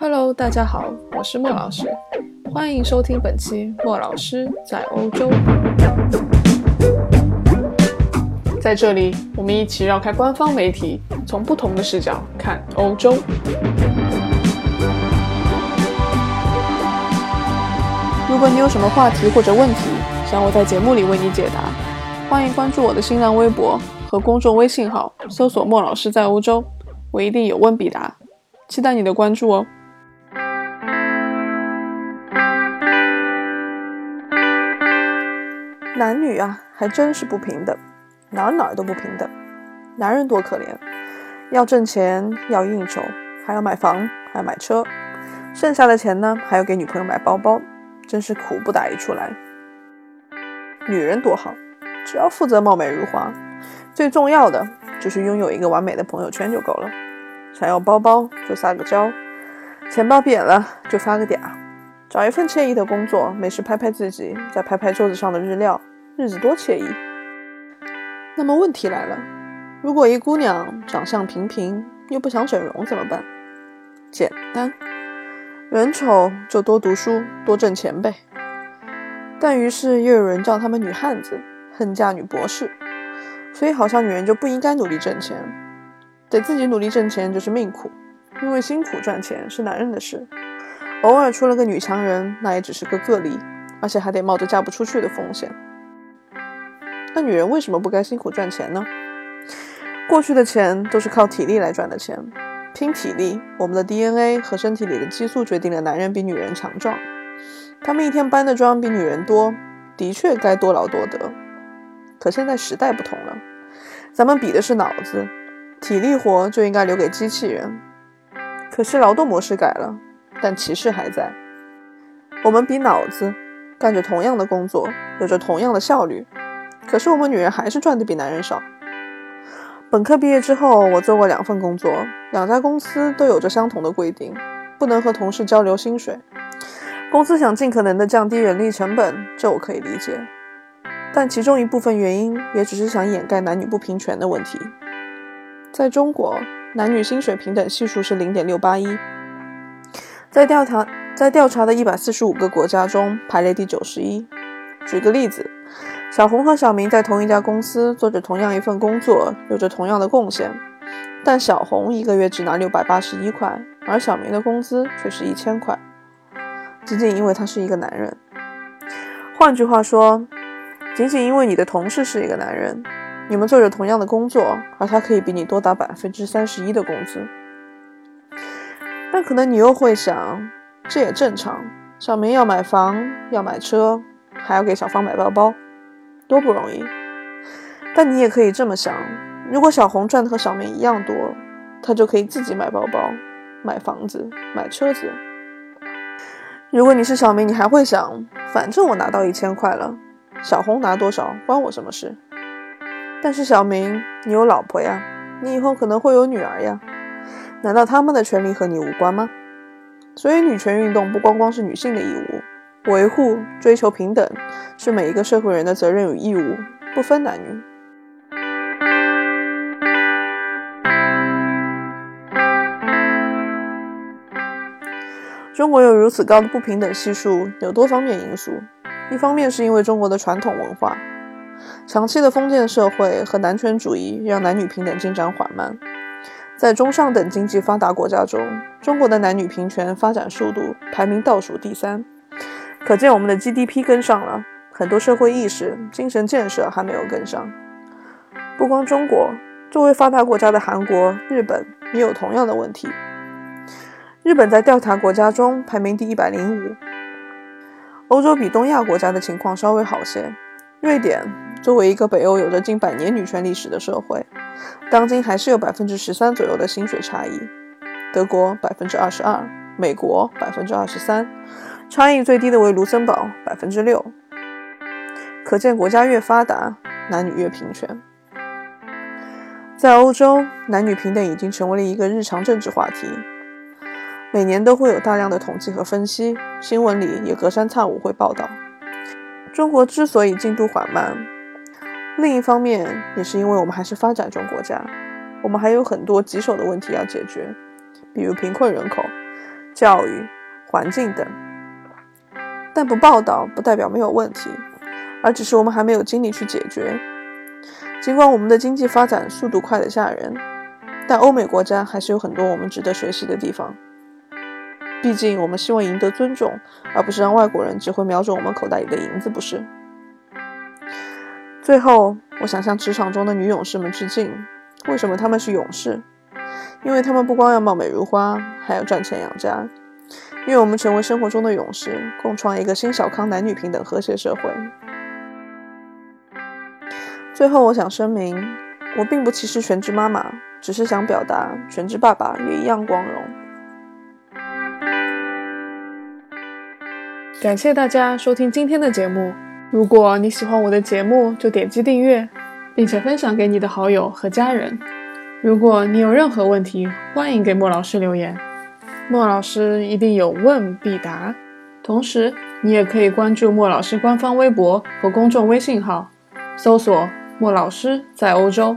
Hello，大家好，我是莫老师，欢迎收听本期莫老师在欧洲。在这里，我们一起绕开官方媒体，从不同的视角看欧洲。如果你有什么话题或者问题，想我在节目里为你解答，欢迎关注我的新浪微博和公众微信号，搜索“莫老师在欧洲”，我一定有问必答，期待你的关注哦。男女啊，还真是不平等，哪儿哪儿都不平等。男人多可怜，要挣钱，要应酬，还要买房，还要买车，剩下的钱呢，还要给女朋友买包包，真是苦不打一处来。女人多好，只要负责貌美如花，最重要的就是拥有一个完美的朋友圈就够了。想要包包就撒个娇，钱包瘪了就发个嗲，找一份惬意的工作，没事拍拍自己，再拍拍桌子上的日料。日子多惬意。那么问题来了，如果一姑娘长相平平，又不想整容怎么办？简单，人丑就多读书，多挣钱呗。但于是又有人叫她们女汉子，恨嫁女博士。所以好像女人就不应该努力挣钱，得自己努力挣钱就是命苦，因为辛苦赚钱是男人的事。偶尔出了个女强人，那也只是个个例，而且还得冒着嫁不出去的风险。那女人为什么不该辛苦赚钱呢？过去的钱都是靠体力来赚的钱，拼体力，我们的 DNA 和身体里的激素决定了男人比女人强壮。他们一天搬的砖比女人多，的确该多劳多得。可现在时代不同了，咱们比的是脑子，体力活就应该留给机器人。可惜劳动模式改了，但歧视还在。我们比脑子，干着同样的工作，有着同样的效率。可是我们女人还是赚的比男人少。本科毕业之后，我做过两份工作，两家公司都有着相同的规定，不能和同事交流薪水。公司想尽可能的降低人力成本，这我可以理解。但其中一部分原因也只是想掩盖男女不平权的问题。在中国，男女薪水平等系数是零点六八一，在调查在调查的一百四十五个国家中排列第九十一。举个例子。小红和小明在同一家公司做着同样一份工作，有着同样的贡献，但小红一个月只拿六百八十一块，而小明的工资却是一千块，仅仅因为他是一个男人。换句话说，仅仅因为你的同事是一个男人，你们做着同样的工作，而他可以比你多打百分之三十一的工资。但可能你又会想，这也正常，小明要买房，要买车，还要给小芳买包包。多不容易，但你也可以这么想：如果小红赚的和小明一样多，她就可以自己买包包、买房子、买车子。如果你是小明，你还会想：反正我拿到一千块了，小红拿多少关我什么事？但是小明，你有老婆呀，你以后可能会有女儿呀，难道他们的权利和你无关吗？所以，女权运动不光光是女性的义务。维护、追求平等，是每一个社会人的责任与义务，不分男女。中国有如此高的不平等系数，有多方面因素。一方面是因为中国的传统文化，长期的封建社会和男权主义让男女平等进展缓慢。在中上等经济发达国家中，中国的男女平权发展速度排名倒数第三。可见我们的 GDP 跟上了，很多社会意识、精神建设还没有跟上。不光中国，作为发达国家的韩国、日本也有同样的问题。日本在调查国家中排名第一百零五。欧洲比东亚国家的情况稍微好些。瑞典作为一个北欧有着近百年女权历史的社会，当今还是有百分之十三左右的薪水差异。德国百分之二十二，美国百分之二十三。差异最低的为卢森堡，百分之六。可见国家越发达，男女越平权。在欧洲，男女平等已经成为了一个日常政治话题，每年都会有大量的统计和分析，新闻里也隔三差五会报道。中国之所以进度缓慢，另一方面也是因为我们还是发展中国家，我们还有很多棘手的问题要解决，比如贫困人口。教育、环境等。但不报道不代表没有问题，而只是我们还没有精力去解决。尽管我们的经济发展速度快得吓人，但欧美国家还是有很多我们值得学习的地方。毕竟，我们希望赢得尊重，而不是让外国人只会瞄准我们口袋里的银子，不是？最后，我想向职场中的女勇士们致敬。为什么她们是勇士？因为她们不光要貌美如花，还要赚钱养家。因为我们成为生活中的勇士，共创一个新小康、男女平等、和谐社会。最后，我想声明，我并不歧视全职妈妈，只是想表达，全职爸爸也一样光荣。感谢大家收听今天的节目。如果你喜欢我的节目，就点击订阅，并且分享给你的好友和家人。如果你有任何问题，欢迎给莫老师留言，莫老师一定有问必答。同时，你也可以关注莫老师官方微博和公众微信号，搜索“莫老师在欧洲”。